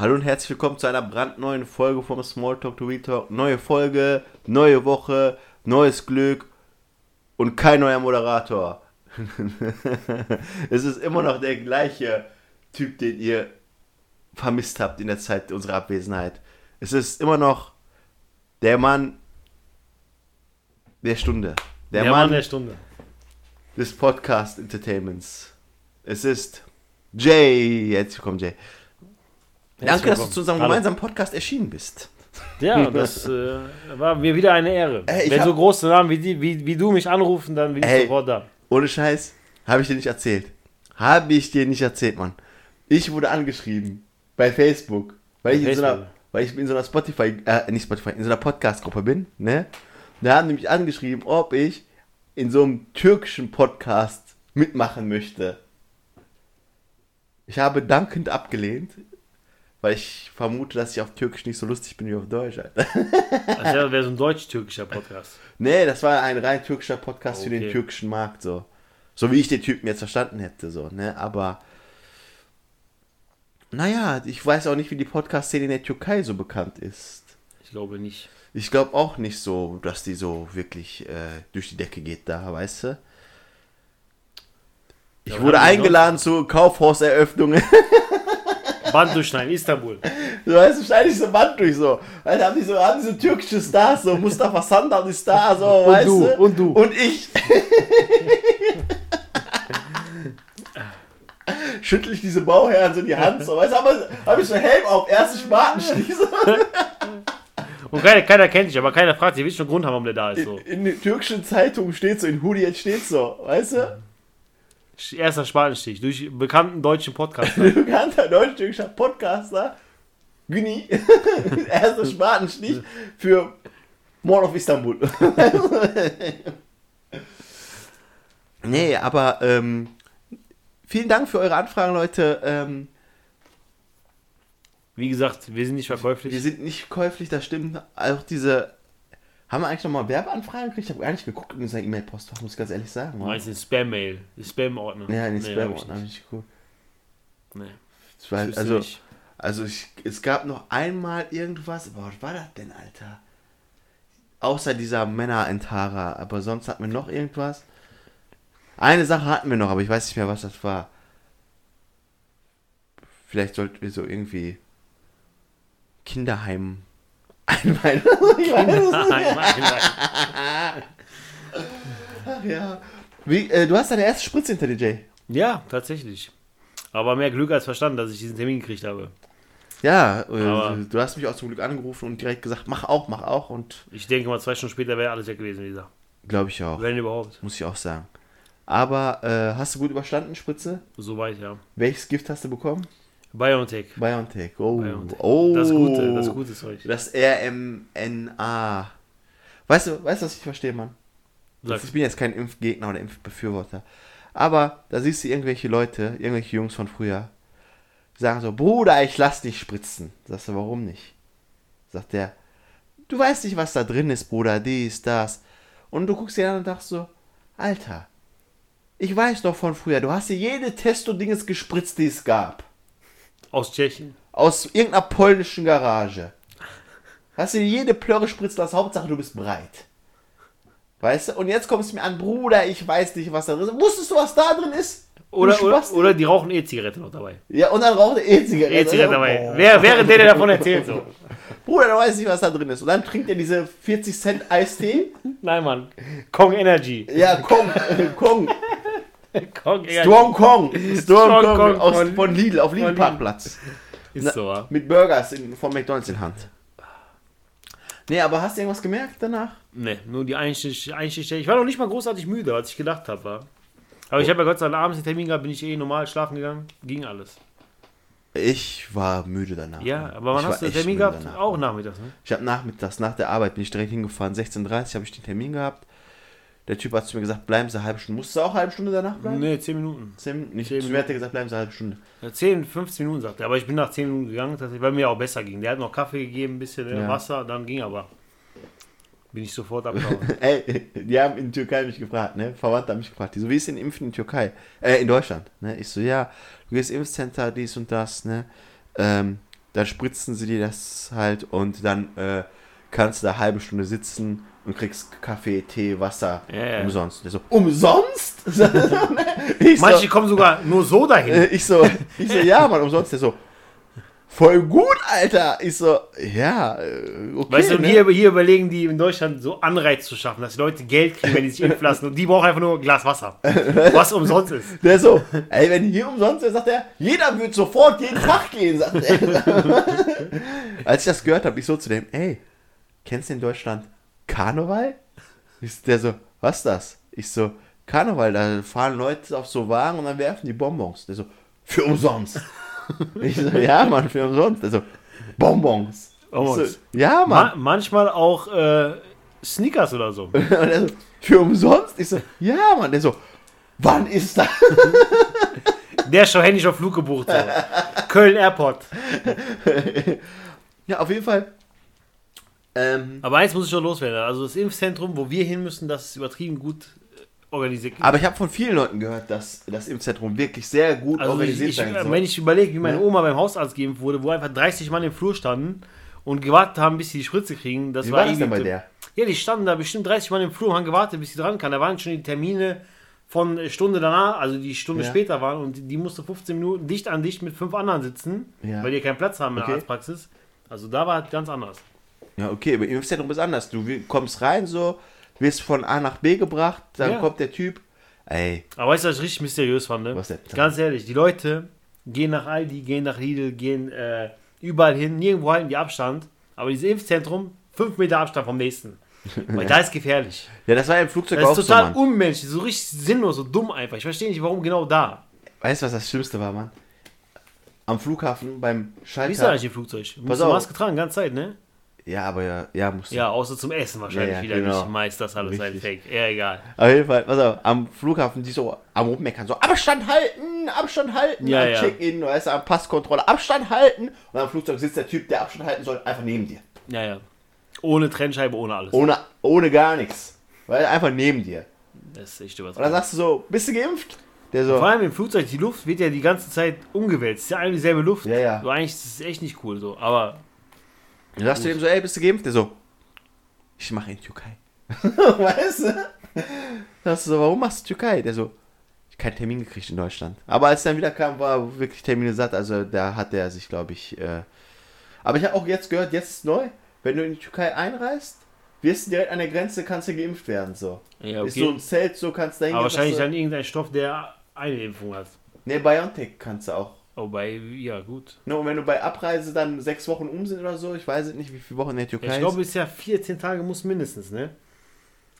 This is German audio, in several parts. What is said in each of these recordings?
Hallo und herzlich willkommen zu einer brandneuen Folge vom Smalltalk to Retalk. Neue Folge, neue Woche, neues Glück und kein neuer Moderator. es ist immer noch der gleiche Typ, den ihr vermisst habt in der Zeit unserer Abwesenheit. Es ist immer noch der Mann der Stunde. Der, Mann, der Stunde. des Podcast Entertainments. Es ist Jay. Herzlich willkommen, Jay. Danke, dass du zu unserem gemeinsamen Podcast erschienen bist. Ja, das äh, war mir wieder eine Ehre. Ey, ich Wenn hab- so große Namen wie, die, wie, wie du mich anrufen, dann bin ich Ey. sofort da. Ohne Scheiß, habe ich dir nicht erzählt. Habe ich dir nicht erzählt, Mann. Ich wurde angeschrieben bei Facebook, weil ich, Bei in so einer, Facebook? weil ich in so einer Spotify, äh, nicht Spotify, in so einer Podcast-Gruppe bin, ne? Da haben die mich angeschrieben, ob ich in so einem türkischen Podcast mitmachen möchte. Ich habe dankend abgelehnt, weil ich vermute, dass ich auf Türkisch nicht so lustig bin wie auf Deutsch. Alter. Also wäre so ein deutsch-türkischer Podcast. Nee, das war ein rein türkischer Podcast für den Okay. türkischen Markt, so. So wie ich den Typen jetzt verstanden hätte, so, ne? Aber. Naja, ich weiß auch nicht, wie die Podcast-Szene in der Türkei so bekannt ist. Ich glaube nicht. Ich glaube auch nicht so, dass die so wirklich äh, durch die Decke geht da, weißt du? Ich Ja, wurde eingeladen zu Kaufhauseröffnungen. Band durchschneiden, Istanbul. Du weißt, du schneide ich so Band durch so. Alter, haben die so, haben die so türkische Stars, so Mustafa Sandal ist da, so, Und weißt du, du? und du. Und ich. Schüttel ich diese Bauherren so die Hand, so, weißt du, aber habe ich so Helm auf, erste Spatenstich, so. Und keiner, keiner kennt dich, aber keiner fragt sich, welchen Grund haben, warum der da ist. So. In, in den türkischen Zeitungen steht so, in Hoodie jetzt steht so, weißt du? Erster Spatenstich durch bekannten deutschen Podcast. Bekannter deutsch-türkischer Podcaster, Günni, erster Spatenstich für Mall of Istanbul. nee, aber ähm, vielen Dank für eure Anfragen, Leute. Ähm, Wie gesagt, wir sind nicht verkäuflich. wir sind nicht käuflich, das stimmt. Auch diese. Haben wir eigentlich nochmal Werbeanfragen gekriegt? Ich habe gar nicht geguckt in unserer E-Mail-Postfach, muss ich ganz ehrlich sagen. Meinst du Spam-Mail? Die Spam-Ordner? Ja, in den Nee, Spam hab ich habe ich nicht geguckt. Nee. War- Also, nicht. also ich, es gab noch einmal irgendwas, aber was war das denn, Alter? Außer dieser Männerentharer, aber sonst hatten wir noch irgendwas. Eine Sache hatten wir noch, aber ich weiß nicht mehr, was das war. Vielleicht sollten wir so irgendwie Kinderheim einweihen. ich weiß es nicht. Nein, nein, nein. Ach ja. Wie, äh, du hast deine erste Spritze hinter dir, Jay. Ja, tatsächlich. Aber mehr Glück als Verstand, dass ich diesen Termin gekriegt habe. Ja, äh, Aber- du hast mich auch zum Glück angerufen und direkt gesagt, mach auch, mach auch und Ich denke mal, zwei Stunden später wäre alles weg gewesen, wie gesagt. glaube ich auch. Wenn überhaupt. Muss ich auch sagen. Aber äh, hast du gut überstanden, Spritze? Soweit, ja. Welches Gift hast du bekommen? BioNTech. BioNTech. Oh. BioNTech. oh. Das Gute, das gute Zeug. Das RMNA. Weißt du, weißt du, was ich verstehe, Mann? Sag. Ich bin jetzt kein Impfgegner oder Impfbefürworter. Aber da siehst du irgendwelche Leute, irgendwelche Jungs von früher, die sagen so, Bruder, ich lass dich spritzen. Sagst du, warum nicht? Sagt der, du weißt nicht, was da drin ist, Bruder, dies, das. Und du guckst dir an und dachtest so, Alter, ich weiß doch von früher, du hast dir jede Testo-Dinges gespritzt, die es gab. Aus Tschechien. Aus irgendeiner polnischen Garage. Hast dir jede Plörre spritzt lassen, Hauptsache du bist breit. Weißt du? Und jetzt kommst du mir an, Bruder, ich weiß nicht, was da drin ist. Wusstest du, was da drin ist? Du Oder, oder, oder die rauchen E-Zigarette noch dabei. Ja, und dann raucht er E-Zigarette. E-Zigarette dabei. Oh. Wer, während der, der davon erzählt so. Bruder, du weißt nicht, was da drin ist. Und dann trinkt er diese 40 Cent Eistee. Nein, Mann. Kong Energy. Ja, Kong, Kong, Kong. Strong Kong. Strong, Strong Kong, Kong aus, von- von Lidl, auf Lidl. Parkplatz. Ist so, ja. Mit Burgers in, von McDonalds in Hand. Nee, aber hast du irgendwas gemerkt danach? Ne, nur die Einstich, Einstich. Ich war noch nicht mal großartig müde, als ich gedacht habe. Aber ich habe ja Gott sei Dank abends den Termin gehabt, bin ich eh normal schlafen gegangen. Ging alles. Ich war müde danach. Ja, aber wann Ich hast du den Termin gehabt? danach. Auch nachmittags, ne? Ich habe nachmittags, nach der Arbeit bin ich direkt hingefahren. 16.30 Uhr habe ich den Termin gehabt. Der Typ hat zu mir gesagt, bleiben Sie eine halbe Stunde. Musst du auch eine halbe Stunde danach bleiben? Ne, 10 Minuten. Zehn Minuten? Nicht, Zehn zu mir hat er gesagt, bleiben Sie eine halbe Stunde. Ja, 10, 15 Minuten sagt er. Aber ich bin nach 10 Minuten gegangen, tatsächlich, weil mir auch besser ging. Der hat noch Kaffee gegeben, ein bisschen äh, Ja. Wasser, dann ging aber. Bin ich sofort abgehauen. Ey, die haben in der Türkei mich gefragt, ne? Verwandte haben mich gefragt. Die so, wie ist denn Impfen in Türkei? Äh, in Deutschland, ne? Ich so, ja, du gehst Impfcenter, dies und das, ne? Ähm, dann spritzen sie dir das halt und dann äh, kannst du da eine halbe Stunde sitzen und kriegst Kaffee, Tee, Wasser ja. umsonst. Der so, umsonst? ich, Manche so, kommen sogar nur so dahin. ich so, ich so, ja, Mann, umsonst. Der so, voll gut, Alter. Ich so, ja, äh, okay. Weißt du, ne? hier, hier überlegen die in Deutschland so Anreiz zu schaffen, dass die Leute Geld kriegen, wenn die sich impfen lassen. Und die brauchen einfach nur ein Glas Wasser. Was umsonst ist. Der so, ey, wenn hier umsonst ist, sagt er, jeder wird sofort jeden Tag gehen, sagt er. Als ich das gehört habe, ich so zu dem, ey, kennst du in Deutschland Karneval? Ist der so, was ist das? Ich so, Karneval, da fahren Leute auf so Wagen und dann werfen die Bonbons. Der so, für umsonst. Ich so, ja, Mann, für umsonst. Der so, Bonbons. Bonbons. So, ja, Ma Mann. manchmal auch äh, Sneakers oder so. Und er so, für umsonst? Ich so, ja, Mann. Der so, wann ist das? Der ist schon händisch auf Flug gebucht. So. Köln Airport. Ja, auf jeden Fall. Ähm, Aber eins muss ich schon loswerden. Also das Impfzentrum, wo wir hin müssen, das ist übertrieben gut äh, organisiert. Aber ich habe von vielen Leuten gehört, dass das Impfzentrum wirklich sehr gut Also organisiert ich, sein soll. wenn ich überlege, wie meine Ne? Oma beim Hausarzt geimpft wurde, wo einfach 30 Mann im Flur standen und gewartet haben, bis sie die Spritze kriegen, das Wie war war das denn bei der? Ja, die standen da bestimmt 30 Mann im Flur und haben gewartet, bis sie dran kann. Da waren schon die Termine von äh, Stunde danach, also die Stunde Ja. später waren und die, die musste 15 Minuten dicht an dicht mit fünf anderen sitzen, Ja. weil die keinen Platz haben in Okay. der Arztpraxis. Also da war es ganz anders. Ja, okay, aber im Impfzentrum ist anders. Du kommst rein so, wirst von A nach B gebracht, dann Ja. kommt der Typ. Ey, Aber weißt du, was ich richtig mysteriös fand? Ne? Was denn? Ganz ehrlich, die Leute gehen nach Aldi, gehen nach Lidl, gehen äh, überall hin, nirgendwo halten die Abstand. Aber dieses Impfzentrum, fünf Meter Abstand vom nächsten. Weil da ist gefährlich. ja, das war ja im Flugzeug Das auch ist total so, unmenschlich, so richtig sinnlos, so dumm einfach. Ich verstehe nicht, warum genau da. Weißt du, was das Schlimmste war, Mann? Am Flughafen beim Wie ist Schalter. eigentlich im Flugzeug? Du Pass musst du auf. Maske tragen, ganze Zeit, ne? Ja, aber ja, ja, musst du. Ja, außer zum Essen wahrscheinlich Ja, ja, wieder genau. nicht. Meist das alles ein Richtig. Fake. Ja, egal. Auf jeden Fall, pass auf, am Flughafen, die so am Rummeckern, so Abstand halten, Abstand halten, Ja, am ja. Check-in, weißt du, am Passkontrolle, Abstand halten. Und am Flugzeug sitzt der Typ, der Abstand halten soll, einfach neben dir. Ja, ja. Ohne Trennscheibe, ohne alles. Ohne, ohne gar nichts. Weil einfach neben dir. Das ist echt Und dann übertrieben. sagst du so, bist du geimpft? Der so, Vor allem im Flugzeug, die Luft wird ja die ganze Zeit umgewälzt. Ist ja eigentlich dieselbe Luft. Ja, ja. So eigentlich ist es echt nicht cool so. Aber dann sagst du dem so, ey, bist du geimpft? Der so, ich mache in Türkei. weißt du? Sagst du so, warum machst du Türkei? Der so, ich keinen Termin gekriegt in Deutschland. Aber als er dann wieder kam, war wirklich Termine satt. Also da hat er sich, glaube ich. Äh aber ich habe auch jetzt gehört, jetzt ist neu, wenn du in die Türkei einreist, wirst du direkt an der Grenze, kannst du geimpft werden. So. ja, Ist so ein Zelt, so kannst du da Aber wahrscheinlich dann irgendein Stoff, der eine Impfung hat. Nee, BioNTech kannst du auch. Wobei, ja, gut. Ne, und wenn du bei Abreise dann sechs Wochen um sind oder so, ich weiß nicht, wie viele Wochen in der Türkei Ich glaube, es ist ja 14 Tage muss mindestens, ne?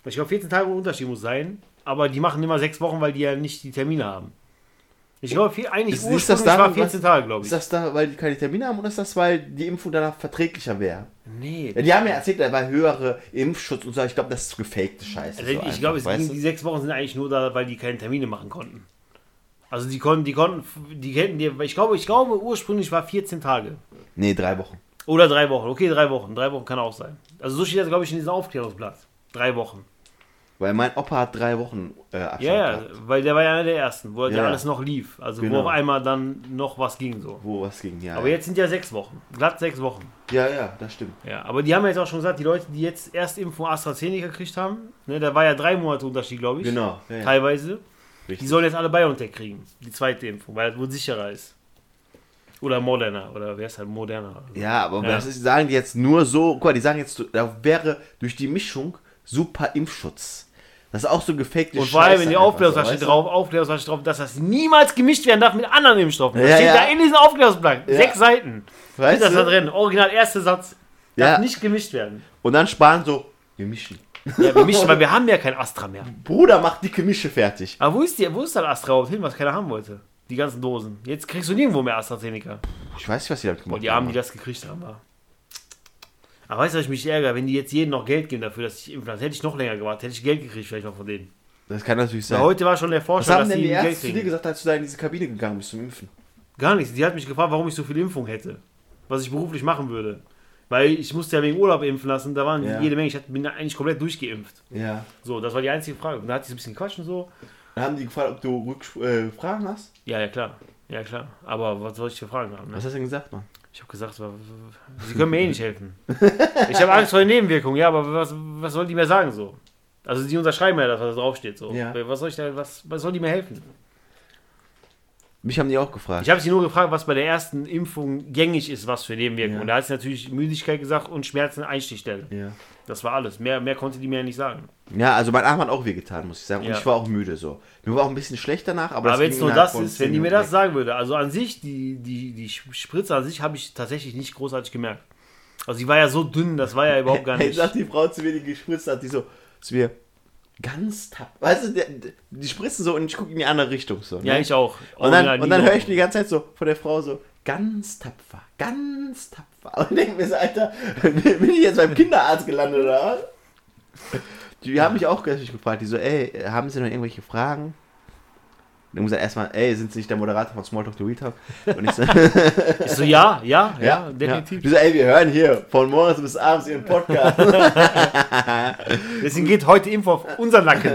Ich glaube, 14 Tage Unterschied muss sein. Aber die machen immer sechs Wochen, weil die ja nicht die Termine haben. Ich glaube, viel, eigentlich Ist- ist ursprünglich das daran, war 14 was- Tage, glaube ist. ich. Ist das da, weil die keine Termine haben oder ist das, weil die Impfung danach verträglicher wäre? Nee. Ja, die haben ja erzählt, da war höhere Impfschutz und so, ich glaube, das ist gefakte Scheiße. Also so ich glaube, die sechs Wochen sind eigentlich nur da, weil die keine Termine machen konnten. Also die konnten, die konnten, die hätten dir, ich glaube, ich glaube, ursprünglich war 14 Tage. Nee, drei Wochen. Oder drei Wochen. Okay, drei Wochen. Drei Wochen kann auch sein. Also so steht das, glaube ich, in diesem Aufklärungsblatt. Drei Wochen. Weil mein Opa hat drei Wochen äh, Abstand Ja, ja, weil der war ja einer der ersten, wo ja, Ja. alles noch lief. Also Genau. wo auf einmal dann noch was ging so. wo was ging, ja. Aber ja. jetzt sind ja sechs Wochen. Glatt sechs Wochen. ja, ja, das stimmt. Ja, aber die haben ja jetzt auch schon gesagt, die Leute, die jetzt erst Impfung AstraZeneca gekriegt haben, ne, da war ja drei Monate Unterschied, glaube ich. Genau. Ja, Teilweise. Die Richtig. sollen jetzt alle BioNTech kriegen. Die zweite Impfung, weil das wohl sicherer ist. Oder Moderna. Oder wer ist halt Moderna? Ja, aber Ja. das ist, sagen die jetzt nur so, guck mal, die sagen jetzt, da wäre durch die Mischung super Impfschutz. Das ist auch so gefakte Und vor allem in einfach Aufklärungsflasche so, drauf, Aufklärungsflasche drauf, dass das niemals gemischt werden darf mit anderen Impfstoffen. Das Ja, steht ja. da in diesem Aufklärungsblatt. Ja. Sechs Seiten. Weißt Steht das da du? drin. Original, erster Satz. Darf Ja. nicht gemischt werden. Und dann sparen so, wir mischen. Ja, wir mischen, weil wir haben ja kein Astra mehr. Bruder, mach dicke Mische fertig. Aber wo ist, die, wo ist das Astra überhaupt hin, was keiner haben wollte? Die ganzen Dosen. Jetzt kriegst du nirgendwo mehr AstraZeneca. Ich weiß nicht, was die damit Und gemacht die Armen, die das gekriegt haben. war. Aber weißt du, was ich mich ärgere? Wenn die jetzt jedem noch Geld geben dafür, dass ich impfen lasse, hätte ich noch länger gewartet. Hätte ich Geld gekriegt vielleicht noch von denen. Das kann natürlich Ja. sein. Heute war schon der was Vorschlag, haben dass denn die die Geld Ärzte zu dir kriegen. gesagt, als du da in diese Kabine gegangen bist zum Impfen? Gar nichts. Die hat mich gefragt, warum ich so viel Impfung hätte. Was ich beruflich machen würde. Weil ich musste ja wegen Urlaub impfen lassen. Da waren Ja. jede Menge. Ich bin eigentlich komplett durchgeimpft. Ja. So, das war die einzige Frage. Und da hat sie so ein bisschen gequatscht und so. Dann haben die gefragt, ob du Rückfragen äh, Fragen hast. Ja, ja, klar. Ja, klar. Aber was soll ich für Fragen haben? Ne? Was hast du denn gesagt, Mann? Ich habe gesagt, sie können mir eh nicht helfen. Ich habe Angst vor den Nebenwirkungen, ja, aber was, was sollen die mir sagen so? Also die unterschreiben ja das, was da draufsteht. So. Ja. Was soll ich da, was, was soll die mir helfen? Mich haben die auch gefragt. Ich habe sie nur gefragt, was bei der ersten Impfung gängig ist, was für Nebenwirkungen. Ja. Und da hat sie natürlich Müdigkeit gesagt und Schmerzen Einstichstelle. ja. Das war alles. Mehr, mehr konnte die mir ja nicht sagen. ja, also mein Arm hat auch wehgetan, muss ich sagen. Und Ja. ich war auch müde so. Mir war auch ein bisschen schlecht danach, aber, Aber wenn es nur das ist, 10 wenn die mir das sagen würde, also an sich, die, die, die Spritze an sich habe ich tatsächlich nicht großartig gemerkt. Also die war ja so dünn, das war ja überhaupt gar nicht. sagt die Frau zu mir, die gespritzt hat, die so zu mir ganz tapp. Weißt du, der, die spritzen so und ich gucke in die andere Richtung so. Ja, ne? ich auch. Und dann, Original und dann höre ich die ganze Zeit so von der Frau so, ganz tapfer, ganz tapfer. Und denke mir so, Alter, bin ich jetzt beim Kinderarzt gelandet oder was? Die haben mich auch gleich gefragt, die so, ey, haben sie noch irgendwelche Fragen? Und ich gesagt, erstmal, ey, sind Sie nicht der Moderator von Smalltalk to Real Talk? Und ich so, Ich so, ja, ja, ja, definitiv. Die so, ey, wir hören hier von morgens bis abends Ihren Podcast. Deswegen geht heute Info auf unseren Nacken.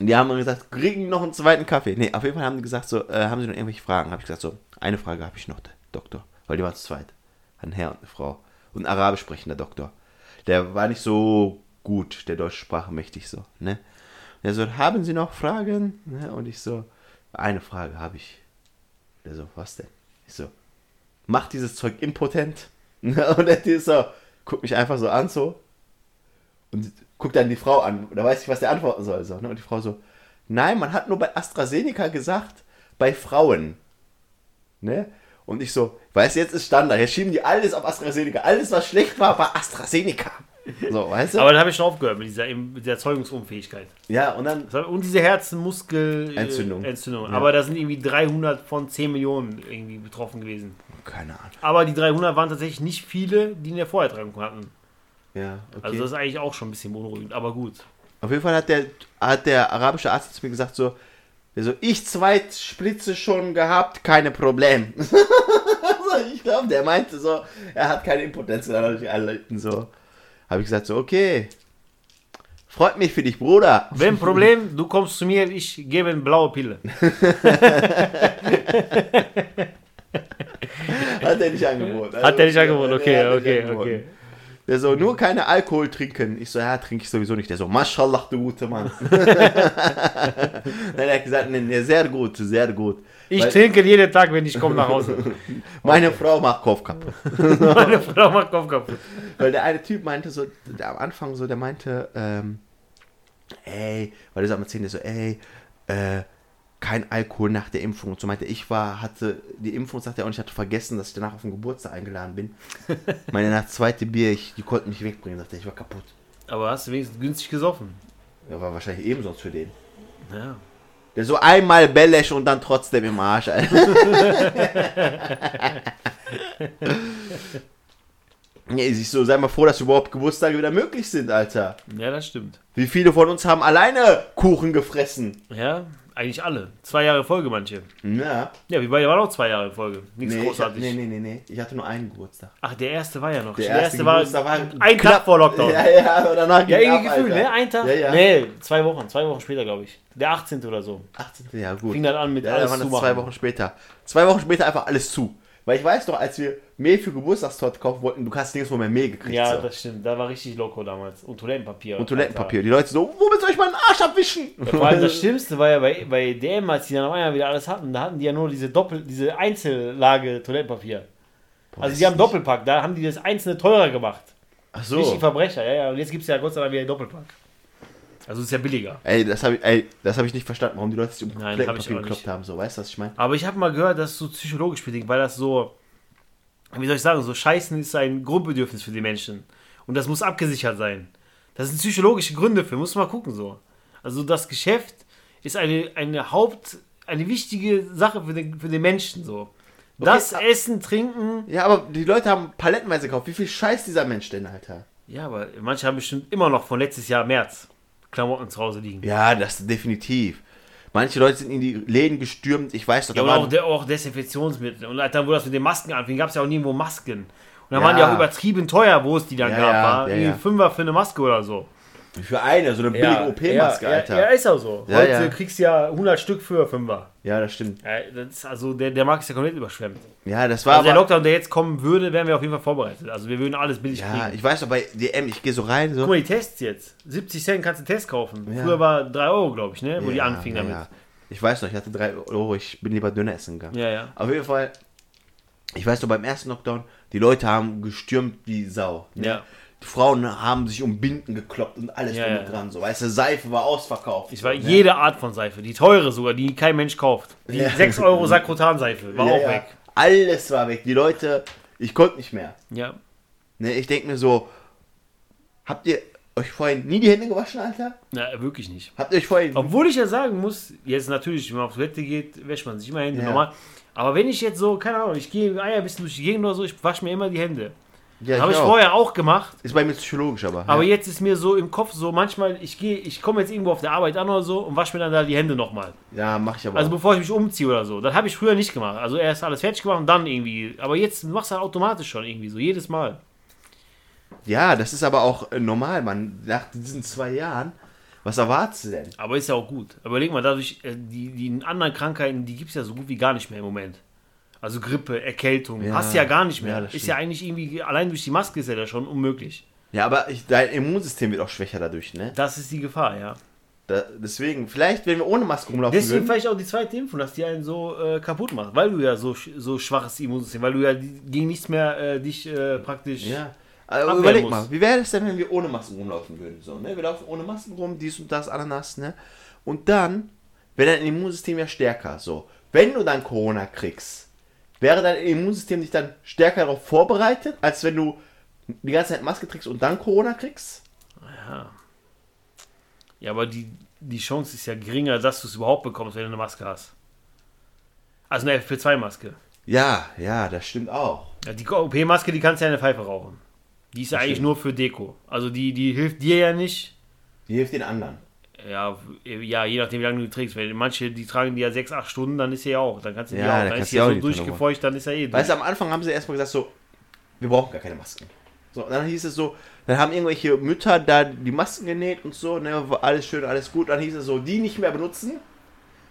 Und die haben dann gesagt, kriegen noch einen zweiten Kaffee? Nee, auf jeden Fall haben die gesagt, so, äh, haben sie noch irgendwelche Fragen? Habe ich gesagt, so, eine Frage habe ich noch, der Doktor. Weil die war zu zweit. Ein Herr und eine Frau. Und ein arabisch sprechender Doktor. Der war nicht so gut, der deutsche Sprache mächtig so, ne? Und er so, haben Sie noch Fragen? Ne? Und ich so, eine Frage habe ich. Der so, was denn? Ich so, macht dieses Zeug impotent? Ne? Und der ist so, guckt mich einfach so an, so, und guckt dann die Frau an. Oder weiß ich, was der antworten soll. So, ne? Und die Frau so, nein, man hat nur bei AstraZeneca gesagt, bei Frauen. Ne? Und ich so, weißt jetzt ist Standard. Jetzt schieben die alles auf AstraZeneca. Alles, was schlecht war, war AstraZeneca. So, weißt du? Aber dann habe ich schon aufgehört mit dieser, mit dieser Erzeugungsunfähigkeit. ja, und dann, Und diese Herzenmuskel äh, Entzündung. Ja. Aber da sind irgendwie 300 von 10 Millionen irgendwie betroffen gewesen. keine Ahnung. Aber die 300 waren tatsächlich nicht viele, die eine Vorerkrankung hatten. Ja, okay. Also das ist eigentlich auch schon ein bisschen beunruhigend, aber gut. Auf jeden Fall hat der, hat der arabische Arzt zu mir gesagt, so, der so, ich zwei Splitze schon gehabt, keine Problem. Ich glaube, der meinte so, er hat keine Impotenz dadurch erlitten, so. Habe ich gesagt, so, okay. Freut mich für dich, Bruder. Wenn Problem, du kommst zu mir, ich gebe eine blaue Pille. Hat er nicht angeboten. Hat der nicht angeboten? Okay, okay, okay. Der so, nur keine Alkohol trinken. Ich so, ja, trinke ich sowieso nicht. Der so, Maschallah, du guter Mann. Dann hat er gesagt, nee, nee, sehr gut, sehr gut. Ich Weil trinke jeden Tag, wenn ich komme nach Hause. meine Frau macht Kopf kaputt. Meine Frau macht Kopf kaputt. Weil der eine Typ meinte so, der am Anfang so, der meinte, ähm, ey, weil so am Erzählen, der so, ey, äh, kein Alkohol nach der Impfung. Und so meinte, ich war, hatte die Impfung, sagt er, und ich hatte vergessen, dass ich danach auf den Geburtstag eingeladen bin. Meine nach zweite Bier, ich, die konnten mich wegbringen, sagte er, ich war kaputt. Aber hast du wenigstens günstig gesoffen. Ja, war wahrscheinlich ebenso für den. Ja. Der so einmal Bellesch und dann trotzdem im Arsch, Alter. ja, ich so, sei mal froh, dass überhaupt Geburtstage wieder möglich sind, Alter. ja, das stimmt. Wie viele von uns haben alleine Kuchen gefressen? Ja, eigentlich alle. Zwei Jahre Folge manche. Ja. Ja, wir beide waren auch zwei Jahre Folge. Nichts Nee, ich, großartig. nee, nee, nee, nee. Ich hatte nur einen Geburtstag. Ach, der erste war ja noch. Der Der, erste erste, war, war ein Tag vor Lockdown. Ja, ja, danach Ja, ging irgendwie ab, Gefühl, Alter. ne? Ein Tag? Ja, ja. Nee, zwei Wochen. Zwei Wochen später, glaube ich. Der 18. oder so. 18. Ja, gut. Fing dann an mit Ja, alles waren zu machen. zwei Wochen später. Zwei Wochen später einfach alles zu. Weil ich weiß noch, als wir Mehl für Geburtstagstorte kaufen wollten, du hast nirgendwo mehr Mehl gekriegt. Ja, so. das stimmt. Da war richtig loco damals. Und Toilettenpapier. Und Toilettenpapier. Die Leute so, womit soll ich meinen Arsch abwischen? Alter. Vor allem das Schlimmste war ja bei, bei DM, als die dann auf einmal wieder alles hatten, da hatten die ja nur diese Doppel, diese Einzellage Toilettenpapier. Also die haben Doppelpack, da haben die das einzelne teurer gemacht. Ach so. Richtig Verbrecher, ja, ja. Und jetzt gibt es ja Gott sei Dank wieder Doppelpack. Also ist ja billiger. Ey, das habe ich, ey, das hab ich nicht verstanden, warum die Leute sich um Nein, hab geklopft nicht. haben. So, weißt du, was ich meine? Aber ich habe mal gehört, dass es so psychologisch bedingt, weil das so, wie soll ich sagen, so Scheißen ist ein Grundbedürfnis für die Menschen. Und das muss abgesichert sein. Das sind psychologische Gründe für, muss man mal gucken so. Also das Geschäft ist eine, eine Haupt, eine wichtige Sache für den, für den Menschen so. Das Okay, Essen, Trinken. Ja, aber die Leute haben palettenweise gekauft. Wie viel scheiß dieser Mensch denn, Alter? Ja, aber manche haben bestimmt immer noch von letztes Jahr März Klamotten zu Hause liegen. Ja, das definitiv. Manche Leute sind in die Läden gestürmt. Ich weiß doch, Ja, und auch, waren, de auch Desinfektionsmittel. Und dann, wo das mit den Masken anfing, gab es ja auch nirgendwo Masken. Und dann Ja. waren die auch übertrieben teuer, wo es die dann Ja, gab. ja, war ja, Fünfer für eine Maske oder so. Für eine, so eine billige OP-Maske, ja, Alter. Ja, ist auch so. Ja, Heute ja. kriegst du ja 100 Stück für 5er. Ja, das stimmt. Ja, das also der, der Markt ist ja komplett überschwemmt. Ja, das war Also der. Lockdown, der jetzt kommen würde, wären wir auf jeden Fall vorbereitet. Also wir würden alles billig Ja, kriegen. ich weiß noch, bei DM, ich gehe so rein, so... Guck mal, die Tests jetzt. 70 Cent kannst du einen Test kaufen. Ja. Früher war 3 Euro, glaube ich, ne? Wo die Ja, anfingen ja, damit. ja. Ich weiß noch, ich hatte 3 Euro, ich bin lieber Döner essen gegangen. Ja, ja. Auf jeden Fall, ich weiß noch, beim ersten Lockdown, die Leute haben gestürmt wie Sau. ne? Ja. Die Frauen haben sich um Binden gekloppt und alles Ja, drum ja. und dran. So, weißt du, Seife war ausverkauft. Ich war ne? jede Art von Seife. Die teure sogar, die kein Mensch kauft. Die Ja. 6 Euro Sakrotan-Seife war ja, auch ja. weg. Alles war weg. Die Leute, ich konnte nicht mehr. Ja. Ne, ich denke mir so, habt ihr euch vorhin nie die Hände gewaschen, Alter? Na, wirklich nicht. Habt ihr euch vorhin... Obwohl ich ja sagen muss, jetzt natürlich, wenn man auf Toilette geht, wäscht man sich immer Hände, Ja. normal. Aber wenn ich jetzt so, keine Ahnung, ich gehe ein bisschen durch die Gegend oder so, ich wasche mir immer die Hände. Ja, Habe ich auch. vorher auch gemacht, Ist bei mir psychologisch, aber. aber ja. jetzt ist mir so im Kopf so, manchmal, ich gehe, ich komme jetzt irgendwo auf der Arbeit an oder so und wasche mir dann da die Hände nochmal. ja, mach ich aber. Also auch. bevor ich mich umziehe oder so. Das habe ich früher nicht gemacht. Also erst alles fertig gemacht und dann irgendwie. Aber jetzt machst du halt automatisch schon irgendwie so, jedes Mal. Ja, das ist aber auch äh, normal, man. Nach diesen zwei Jahren, was erwartest du denn? Aber ist ja auch gut. Überleg mal, dadurch, äh, die, die anderen Krankheiten, die gibt es ja so gut wie gar nicht mehr im Moment. Also Grippe, Erkältung, Ja. hast du ja gar nicht mehr. Ja, ist ja eigentlich irgendwie, allein durch die Maske ist ja schon unmöglich. Ja, aber ich, dein Immunsystem wird auch schwächer dadurch, ne? Das ist die Gefahr, ja. Da, deswegen, vielleicht, wenn wir ohne Maske rumlaufen Deswegen würden. vielleicht auch die zweite Impfung, dass die einen so äh, kaputt macht, weil du ja so, so schwaches Immunsystem, weil du ja gegen nichts mehr äh, dich äh, praktisch. Ja. Aber überleg muss. mal, wie wäre es denn, wenn wir ohne Masken rumlaufen würden? So, ne? Wir laufen ohne Masken rum, dies und das, Ananas, ne? Und dann wäre dein Immunsystem ja stärker. So, wenn du dann Corona kriegst, wäre dein Immunsystem dich dann stärker darauf vorbereitet, als wenn du die ganze Zeit Maske trägst und dann Corona kriegst? Ja. Ja, aber die, die Chance ist ja geringer, dass du es überhaupt bekommst, wenn du eine Maske hast. Also eine FP2-Maske. Ja, ja, das stimmt auch. Ja, die OP-Maske, die kannst du ja in der Pfeife rauchen. Die ist ja eigentlich stimmt. nur für Deko. Also die, die hilft dir ja nicht. Die hilft den anderen. Ja, ja, je nachdem, wie lange du trägst. Weil manche, die tragen die ja 6, 8 Stunden, dann ist sie ja auch. Dann kannst du die Ja, auch. dann Dann ist ja so durchgefeucht, dann ist ja eh durch. Weißt du, am Anfang haben sie erstmal gesagt so, wir brauchen gar keine Masken. So, dann hieß es so, dann haben irgendwelche Mütter da die Masken genäht und so, ne, alles schön, alles gut. Dann hieß es so, die nicht mehr benutzen,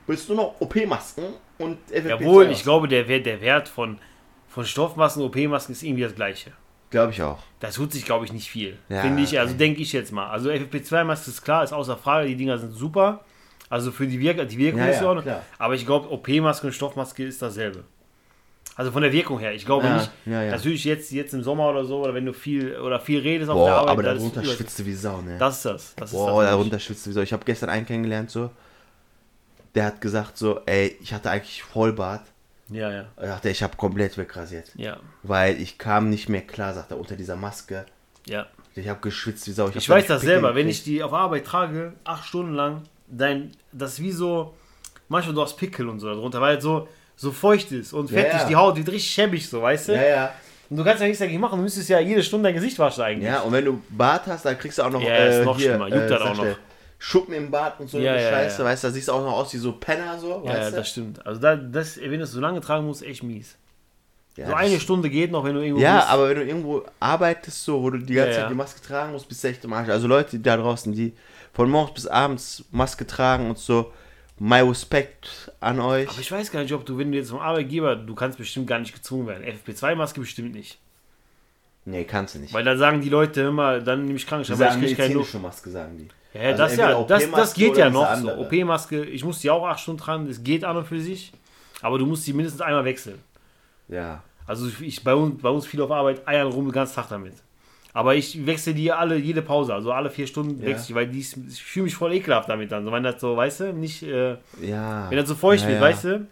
willst nur noch OP-Masken und FFP2 Jawohl, ich glaube, der Wert, der Wert von, von Stoffmasken, OP-Masken ist irgendwie das gleiche. Glaube ich auch. Da tut sich, glaube ich, nicht viel. Ja, Finde ich, also okay. denke ich jetzt mal. Also FFP2-Maske ist klar, ist außer Frage, die Dinger sind super. Also für die, Wirk die Wirkung Ja, ist ja, auch noch. Aber ich glaube, OP-Maske und Stoffmaske ist dasselbe. Also von der Wirkung her. Ich glaube Ja, nicht. ja, ja. Natürlich jetzt, jetzt im Sommer oder so, oder wenn du viel oder viel redest auf der Arbeit, aber darunter schwitzt du wie Sau, ne? Das ist das. das Boah, ist das darunter schwitzt du wie Sau. Ich habe gestern einen kennengelernt, so, der hat gesagt so, ey, ich hatte eigentlich Vollbart. Ja, ja. Er dachte, ich habe komplett wegrasiert. Ja, Weil ich kam nicht mehr klar, sagt er, unter dieser Maske. ja. Ich habe geschwitzt wie Sau. hab Ich weiß das Pickel selber, wenn ich die auf Arbeit trage, acht Stunden lang, dein, das ist wie so, manchmal du hast Pickel und so darunter, weil es so, so feucht ist und Ja, fettig, ja. die Haut wird richtig schäbig so, weißt du? Ja, ja. Und du kannst ja nichts dagegen machen, du müsstest ja jede Stunde dein Gesicht waschen eigentlich. Ja, und wenn du Bart hast, dann kriegst du auch noch, Ja, ist noch schlimmer. Juckt äh, das auch noch. Schuppen im Bart und so Ja, eine ja, Scheiße, ja. weißt du, da siehst du auch noch aus wie so Penner, so, ja, ja, das stimmt. Also da, das, wenn du es so lange tragen musst, echt mies. So eine Stunde geht noch, wenn du irgendwo Ja, bist. aber wenn du irgendwo arbeitest, so, wo du die ganze Zeit die Maske tragen musst, bist du echt im Arsch. Also Leute die da draußen, die von morgens bis abends Maske tragen und so, my respect an euch. Aber ich weiß gar nicht, ob du, wenn du jetzt vom Arbeitgeber, du kannst bestimmt gar nicht gezwungen werden. FP2-Maske bestimmt nicht. nee, kannst du nicht. Weil da sagen die Leute immer, dann nehme ich Krankenschein, weil ich kriege keine Luft. Maske, sagen die. Ja, Also das ja, das, das geht ja noch so. OP-Maske, ich muss die auch acht Stunden tragen, das geht an und für sich. Aber du musst die mindestens einmal wechseln. Ja. Also ich, bei, uns, bei uns viel auf Arbeit eiern rum den ganzen Tag damit. Aber ich wechsle die alle, jede Pause, also alle vier Stunden Ja. wechsle ich, weil die, ich fühle mich voll ekelhaft damit dann. Wenn das so, weißt du, nicht, äh, Ja. wenn das so feucht Ja, wird, weißt du?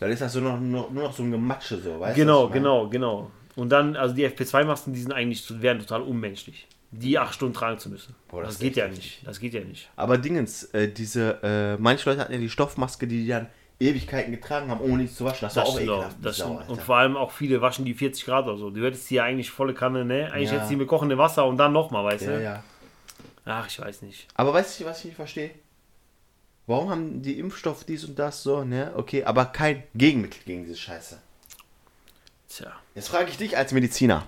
Dann ist das so noch, nur, nur noch so ein Gematsche, so, weißt Genau, du? meine? genau, genau. Und dann, also die FP2-Masken, die sind eigentlich, wären total unmenschlich. Die acht Stunden tragen zu müssen. Boah, das das, geht ja heftig. nicht. Das geht ja nicht. Aber Dingens, äh, diese, äh, manche Leute hatten ja die Stoffmaske, die die dann Ewigkeiten getragen haben, ohne die zu waschen. Das, Das war auch ekelhaft. Das wie Sau. Und vor allem auch viele waschen die 40 Grad oder so. Du hättest ja eigentlich volle Kanne, ne? Eigentlich Ja. hättest du die mit kochendem Wasser und dann nochmal, weißt ja, du? ja. Ach, ich weiß nicht. Aber weißt du, was ich nicht verstehe? Warum haben die Impfstoff dies und das so, ne? Okay, aber kein Gegenmittel gegen diese Scheiße. Tja. Jetzt frage ich dich als Mediziner.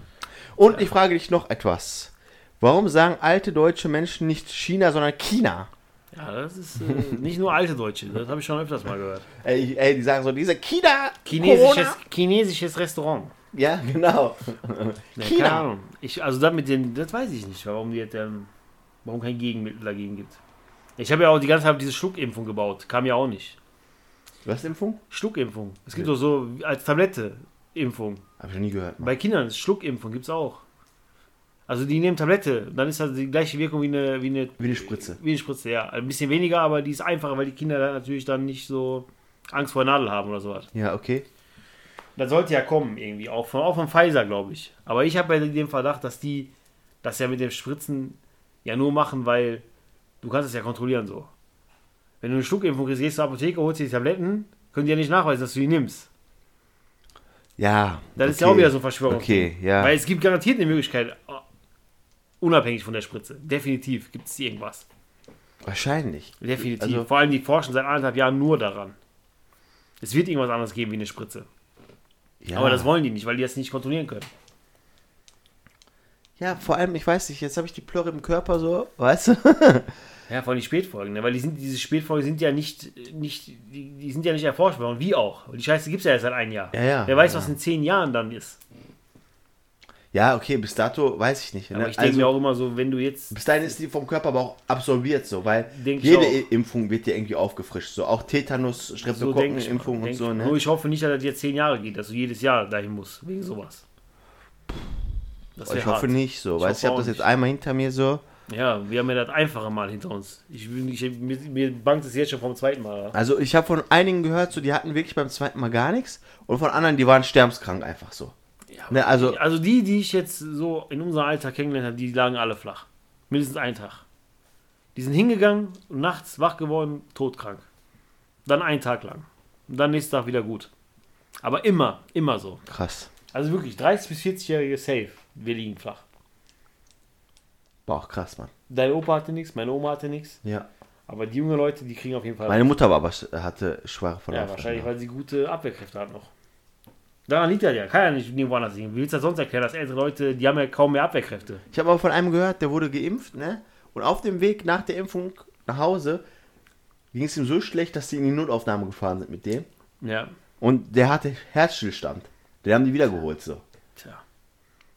Und ich frage dich noch etwas. Warum sagen alte deutsche Menschen nicht China, sondern China? Ja, das ist äh, nicht nur alte Deutsche, das habe ich schon öfters mal gehört. Ey, ey, die sagen so, diese China. Chinesisches, Corona. chinesisches Restaurant. Ja, genau. Ja, China. Keine Ahnung. Ich, also das mit den, das weiß ich nicht, warum die jetzt, ähm, warum kein Gegenmittel dagegen gibt. Ich habe ja auch die ganze Zeit diese Schluckimpfung gebaut, kam ja auch nicht. Was Impfung? Schluckimpfung. Es gibt doch so als Tablette Impfung. Hab ich noch nie gehört. Mann. Bei Kindern ist Schluckimpfung gibt's auch. Also die nehmen Tablette, dann ist das die gleiche Wirkung wie eine, wie eine, Wie eine Spritze. wie eine Spritze, ja. Ein bisschen weniger, aber die ist einfacher, weil die Kinder dann natürlich dann nicht so Angst vor Nadel haben oder sowas. Ja, okay. Das sollte ja kommen irgendwie, auch von, auch von Pfizer, glaube ich. Aber ich habe ja den Verdacht, dass die das ja mit dem Spritzen ja nur machen, weil du kannst es ja kontrollieren so. Wenn du eine Schluckimpfung kriegst, gehst du zur Apotheke, holst dir die Tabletten, können die ja nicht nachweisen, dass du die nimmst. Ja. Das okay. ist ja auch wieder so ein Verschwörung. Okay, ja. Weil es gibt garantiert eine Möglichkeit, unabhängig von der Spritze. Definitiv gibt es irgendwas. Wahrscheinlich. Definitiv. Also- Vor allem die forschen seit anderthalb Jahren nur daran. Es wird irgendwas anderes geben wie eine Spritze. Ja. Aber das wollen die nicht, weil die das nicht kontrollieren können. Ja, vor allem, ich weiß nicht, jetzt habe ich die Plörre im Körper so, weißt du? Ja, vor allem die Spätfolgen, ne? weil die sind, diese Spätfolgen sind ja nicht, nicht die, die sind ja nicht erforscht worden, wie auch. Und die Scheiße gibt es ja erst seit einem Jahr. Ja, ja. Wer weiß, ja. was in zehn Jahren dann ist. Ja, okay, bis dato weiß ich nicht. Aber ne? ich denke Also, mir auch immer so, wenn du jetzt. bis dahin ist die vom Körper aber auch absorbiert so, weil jede Impfung wird ja irgendwie aufgefrischt. So auch Tetanus, So Streptokokken-Impfung mal. und so, ne? Nur ich hoffe nicht, dass das jetzt zehn Jahre geht, dass du jedes Jahr dahin musst, wegen sowas. Wär Ich hoffe hart. nicht so, Ich weißt du, ich hoffe habe das jetzt nicht. einmal hinter mir so. Ja, wir haben ja das einfache Mal hinter uns. Ich, bin- ich, mir, mir bangt es jetzt schon vom zweiten Mal. Also ich habe von einigen gehört, so die hatten wirklich beim zweiten Mal gar nichts und von anderen, die waren sterbenskrank einfach so. Ja, Ne, also Also die, die ich jetzt so in unserem Alter kennengelernt habe, die lagen alle flach. Mindestens einen Tag. Die sind hingegangen und nachts wach geworden, todkrank. Dann einen Tag lang. Und dann nächsten Tag wieder gut. Aber immer, immer so. krass. Also wirklich, 30 bis 40-jährige safe. Wir liegen flach. War auch krass, Mann. Dein Opa hatte nichts, meine Oma hatte nichts. Ja. Aber die jungen Leute, die kriegen auf jeden Fall. Meine Mutter war aber hatte schwere Verlauf. ja, wahrscheinlich, weil sie gute Abwehrkräfte hat noch. Daran liegt das ja. Kann ja nicht nirgendwo anders liegen. Wie willst du das sonst erklären, dass ältere Leute, die haben ja kaum mehr Abwehrkräfte. Ich habe aber von einem gehört, der wurde geimpft, ne? Und auf dem Weg nach der Impfung nach Hause ging es ihm so schlecht, dass sie in die Notaufnahme gefahren sind mit dem. Ja. Und der hatte Herzstillstand. Den haben die wiedergeholt so. Tja.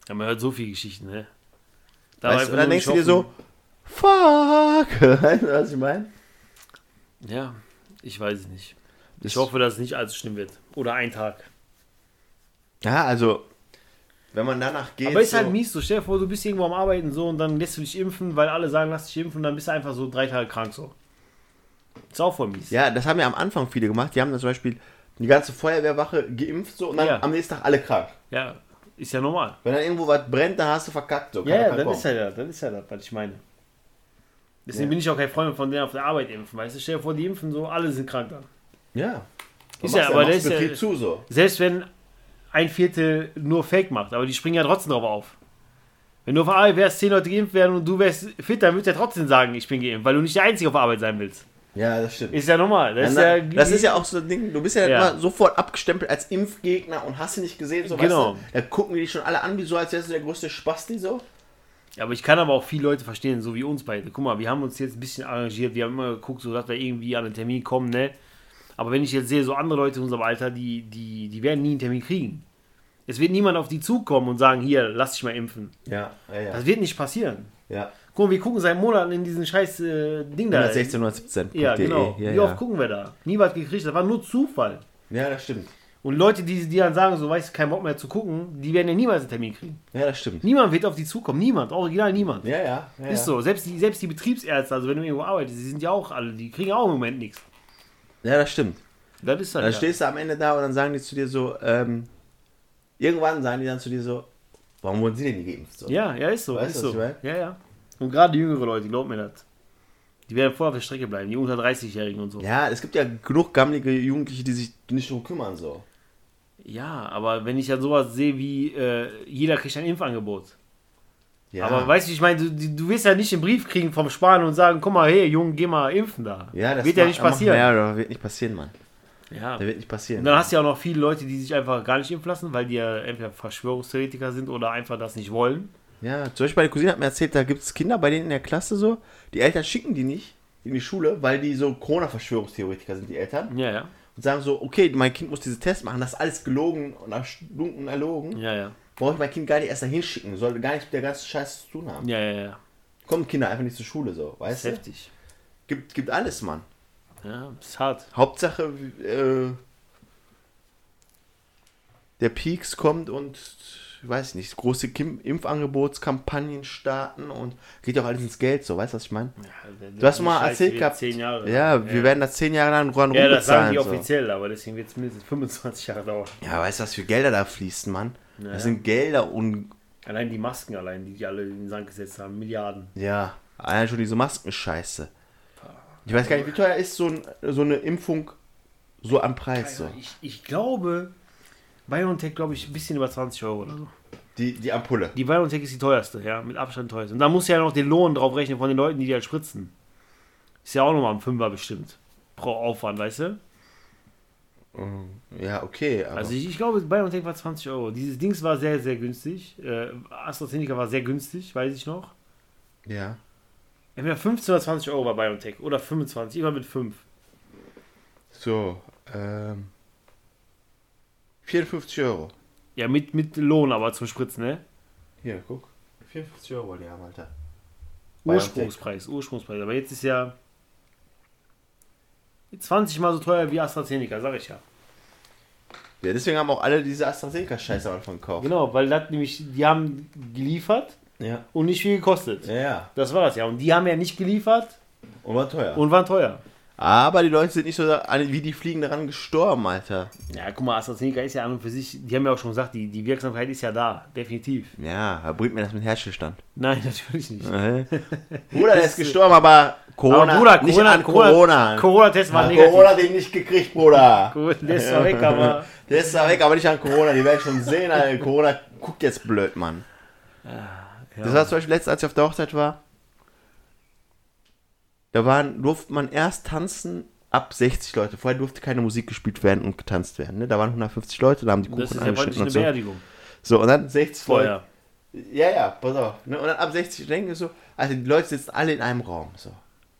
Ja, man hört so viele Geschichten, ne? Da Weißt und dann denkst du dir so, fuck. Weißt du, was ich meine? Ja, ich weiß es nicht. Das- Ich hoffe, dass es nicht allzu schlimm wird. Oder ein Tag. Ja, also, wenn man danach geht. Aber ist so, halt mies so. Stell dir vor, du bist irgendwo am Arbeiten so und dann lässt du dich impfen, weil alle sagen, lass dich impfen und dann bist du einfach so drei Tage krank so. Ist auch voll mies. Ja, das haben ja am Anfang viele gemacht. Die haben dann zum Beispiel die ganze Feuerwehrwache geimpft so und dann Ja. am nächsten Tag alle krank. Ja, ist ja normal. Wenn dann irgendwo was brennt, dann hast du verkackt. So. Ja, ja, kann ist ja das, das ist ja das, was ich meine. Deswegen Ja. bin ich auch kein Freund von denen auf der Arbeit impfen, weißt du? Stell dir vor, die impfen so, alle sind krank dann. Ja. Ist ja, aber das ist ja, zu so. selbst wenn ein Viertel nur Fake macht, aber die springen ja trotzdem drauf auf. Wenn du auf Arbeit wärst, zehn Leute geimpft werden und du wärst fit, dann würdest du ja trotzdem sagen, ich bin geimpft, weil du nicht der Einzige auf Arbeit sein willst. Ja, das stimmt. Ist ja normal. Das, Ja, ist, ja, das ist ja auch so ein Ding, du bist ja, Ja. immer sofort abgestempelt als Impfgegner und hast du nicht gesehen, so Genau. weißt du, da gucken die dich schon alle an, wie so, als wärst du der größte Spasti so. Ja, aber ich kann aber auch viele Leute verstehen, so wie uns beide. Guck mal, wir haben uns jetzt ein bisschen arrangiert, wir haben immer geguckt, so dass wir irgendwie an einen Termin kommen, ne? Aber wenn ich jetzt sehe, so andere Leute in unserem Alter, die, die, die werden nie einen Termin kriegen. Es wird niemand auf die zukommen und sagen, hier, lass dich mal impfen. Ja, ja, ja. Das wird nicht passieren. ja. Guck mal, wir gucken seit Monaten in diesen scheiß äh, Ding da. 116, 117. Ja, genau. Ja, Wie ja. oft gucken wir da? Nie was gekriegt, das war nur Zufall. ja, das stimmt. Und Leute, die, die dann sagen, so, weißt du, kein Bock mehr zu gucken, die werden ja niemals einen Termin kriegen. Ja, das stimmt. Niemand wird auf die zukommen, niemand, original niemand. Ja, ja. ja Ist so, selbst die, selbst die Betriebsärzte, also wenn du irgendwo arbeitest, die sind ja auch alle, die kriegen auch im Moment nichts. Ja, das stimmt. Das ist halt Dann ja. stehst du am Ende da und dann sagen die zu dir so, ähm, irgendwann sagen die dann zu dir so, warum wurden sie denn nicht geimpft? So. Ja, ja, ist so. Weißt ist so. Ja, ja. Und gerade die jüngere Leute, glaub mir das. Die werden voll auf der Strecke bleiben, die unter 30-Jährigen und so. Ja. ja, es gibt ja genug gammelige Jugendliche, die sich nicht darum kümmern. So. aber wenn ich ja sowas sehe wie, äh, jeder kriegt ein Impfangebot. Ja. Aber weißt du, ich meine, du, du wirst ja nicht einen Brief kriegen vom Spahn und sagen, guck mal, hey, Junge, geh mal impfen da. ja, das wird ja nicht passieren. Ja, das wird nicht passieren, Mann. Ja. Das wird nicht passieren. Und dann hast du ja auch noch viele Leute, die sich einfach gar nicht impfen lassen, weil die ja entweder Verschwörungstheoretiker sind oder einfach das nicht wollen. Ja, zum Beispiel meine Cousine hat mir erzählt, da gibt es Kinder bei denen in der Klasse so, die Eltern schicken die nicht in die Schule, weil die so Corona-Verschwörungstheoretiker sind, die Eltern. Ja, ja. Und sagen so, okay, mein Kind muss diese Test machen, das ist alles gelogen und erstunken erlogen. Ja, ja. Brauche ich mein Kind gar nicht erst dahin schicken, soll gar nichts mit der ganzen Scheiße zu tun haben. Ja, ja, ja. Kommen Kinder einfach nicht zur Schule so, weißt du? heftig. Gibt, gibt alles, Mann. Ja, ist hart. Hauptsache, äh, der Peaks kommt und, ich weiß nicht, große Kim Impfangebotskampagnen starten und geht ja auch alles ins Geld, so, weißt du, was ich meine? Du hast mal erzählt gehabt, Jahre. ja, wir werden das zehn Jahre lang ran Ja, das sagen die. So. offiziell, aber deswegen wird es mindestens 25 Jahre dauern. Ja, weißt du, was für Gelder da fließen, Mann? Ja, Das sind Gelder und, Allein die Masken allein, die die alle in den Sand gesetzt haben, Milliarden. ja, allein schon diese Maskenscheiße. Ich weiß gar nicht, wie teuer ist so, ein, so eine Impfung so am Preis, so. Ich, ich glaube, BioNTech, glaube ich, ein bisschen über 20 Euro oder so. Die, die Ampulle. Die BioNTech ist die teuerste, ja, mit Abstand teuerste. Und da muss ja noch den Lohn drauf rechnen von den Leuten, die die halt spritzen. Ist ja auch nochmal ein Fünfer bestimmt. Pro Aufwand, weißt du? Ja, okay, Also ich, ich glaube, BioNTech war 20 Euro. Dieses Dings war sehr, sehr günstig. Äh, AstraZeneca war sehr günstig, weiß ich noch. ja. Entweder 15 oder 20 Euro bei BioNTech. Oder 25, immer mit 5. So, ähm. 54 Euro. Ja, mit, mit Lohn aber zum Spritzen, ne? Hier, guck. 54 Euro die haben, Alter. Ursprungspreis, Ursprungspreis. Aber jetzt ist ja 20 mal so teuer wie AstraZeneca, sag ich ja. Ja, deswegen haben auch alle diese AstraZeneca-Scheiße am Anfang gekauft. Genau, weil das nämlich, die haben geliefert Ja. und nicht viel gekostet. Ja, ja. Das war das ja. Und die haben ja nicht geliefert Und war teuer. und waren teuer. Aber die Leute sind nicht so wie die Fliegen daran gestorben, Alter. Ja, guck mal, AstraZeneca ist ja an und für sich, die haben ja auch schon gesagt, die, die Wirksamkeit ist ja da, definitiv. Ja, da bringt mir das mit Herzstillstand. Nein, natürlich nicht. Bruder, der ist gestorben, aber Corona, Aber Bruder, nicht Corona, an Corona, Corona. Corona-Test war Ja, negativ. Corona den nicht gekriegt, Bruder. Gut, der ist zwar weg, aber. Der ist da weg, aber nicht an Corona. Die werden schon sehen, Alter. Corona guckt jetzt blöd, Mann. Das war zum Beispiel letztens, als ich auf der Hochzeit war. Da waren, durfte man erst tanzen ab 60 Leute. Vorher durfte keine Musik gespielt werden und getanzt werden. Ne? Da waren 150 Leute, da haben die Das Kuchen ist ja praktisch eine und so. Beerdigung. So, und dann 60 Vorher. Leute. Ja, ja, pass auf. Ne? Und dann ab 60 denke ich so, also die Leute sitzen alle in einem Raum. So.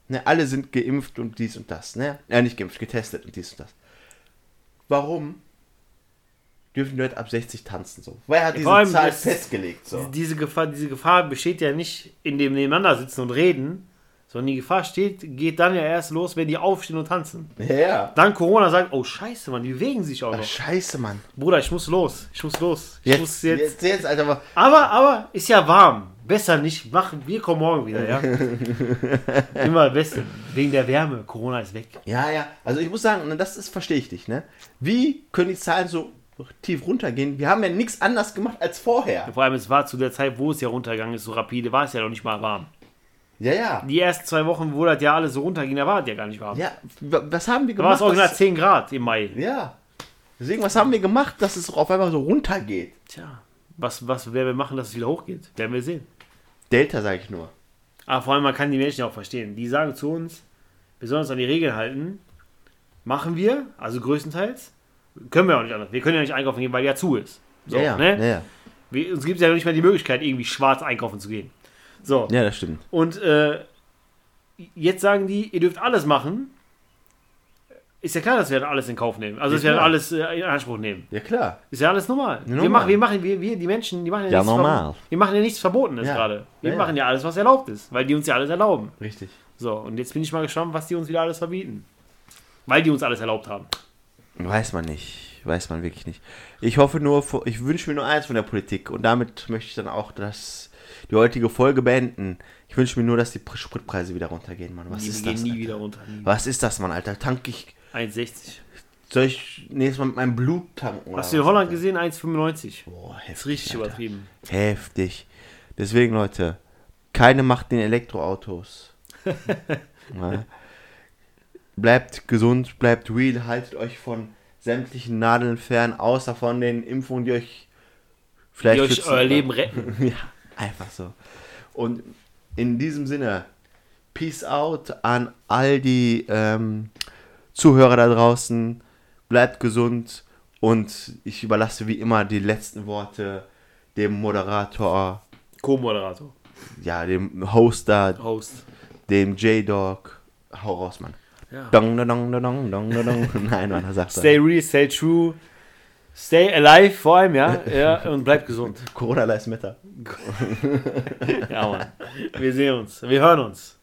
Ne? Alle sind geimpft und dies und das. Ne? Ja, nicht geimpft, getestet und dies und das. Warum dürfen die Leute ab 60 tanzen? So? Wer hat Ja, diese Zahl das- festgelegt? So? Diese, Gefahr, diese Gefahr besteht ja nicht in dem Nebeneinandersitzen und Reden, sondern die Gefahr steht, geht dann ja erst los, wenn die aufstehen und tanzen. Ja, ja. Dann Corona sagt, oh scheiße, Mann, die bewegen sich auch Ach, noch. scheiße, Mann. Bruder, ich muss los. Ich muss los. Ich Jetzt, muss jetzt. jetzt, jetzt, Alter, aber Aber, aber, ist ja warm. Besser nicht machen. Wir kommen morgen wieder, ja? Immer besser. Wegen der Wärme. Corona ist weg. Ja, ja. Also ich muss sagen, ne, das ist, verstehe ich dich, ne? Wie können die Zahlen so tief runtergehen? Wir haben ja nichts anders gemacht als vorher. Vor allem, es war zu der Zeit, wo es ja runtergegangen ist, so rapide, war es ja noch nicht mal warm. Ja, ja. Die ersten zwei Wochen, wo das ja alles so runterging, da war es ja gar nicht warm. Ja, was haben wir Da war es gemacht? original dass- 10 Grad im Mai. ja. Deswegen, was haben wir gemacht, dass es auf einmal so runtergeht? Tja, was, was werden wir machen, dass es wieder hochgeht? Werden wir sehen. Delta, sage ich nur. Aber vor allem, man kann die Menschen ja auch verstehen. Die sagen zu uns, wir sollen uns an die Regeln halten. Machen wir, also größtenteils. Können wir auch nicht anders. Wir können ja nicht einkaufen gehen, weil ja zu ist. So, ja, ja. Ne? ja, ja. Wir, uns gibt es ja noch nicht mal die Möglichkeit, irgendwie schwarz einkaufen zu gehen. So. Ja, das stimmt. Und äh, jetzt sagen die, ihr dürft alles machen. Ist ja klar, dass wir dann alles in Kauf nehmen. Also, Ja, dass wir dann alles äh, in Anspruch nehmen. Ja, klar. Ist ja alles normal. normal. Wir machen, wir machen, wir, wir, die Menschen, die machen ja, Ja, nichts normal. Wir machen ja nichts Verbotenes Ja. gerade. Wir machen ja alles, was erlaubt ist, weil die uns ja alles erlauben. Richtig. So, und jetzt bin ich mal gespannt, was die uns wieder alles verbieten. Weil die uns alles erlaubt haben. Weiß man nicht. Weiß man wirklich nicht. Ich hoffe nur, ich wünsche mir nur eins von der Politik und damit möchte ich dann auch das, die heutige Folge beenden. Ich wünsche mir nur, dass die Pr- Spritpreise wieder runtergehen, Mann. Was die ist gehen das? nie Alter? wieder runter. Nie. Was ist das, Mann, Alter? Tank ich. 1,60. Soll ich nächstes Mal mit meinem Blut tanken? oder Hast du in Holland Alter? gesehen? 1,95. Boah, heftig. Das ist richtig Alter. übertrieben. Heftig. Deswegen, Leute, keine Macht den Elektroautos. ja. Bleibt gesund, bleibt real, haltet euch von sämtlichen Nadeln fern, außer von den Impfungen, die euch vielleicht Die euch euer Leben retten. ja, einfach so. Und in diesem Sinne, Peace out an all die ähm, Zuhörer da draußen. Bleibt gesund und ich überlasse wie immer die letzten Worte dem Moderator Co-Moderator. Ja, dem Host da, Host. dem J-Dog. Hau raus, Mann. Ja. Dong, dong, dong, dong, dong, dong, dong. Nein, Mann, sag's Stay real, stay true. Stay alive vor allem, ja. ja und bleibt gesund. Corona Lives Matter. Ja, Mann. Wir sehen uns. Wir hören uns.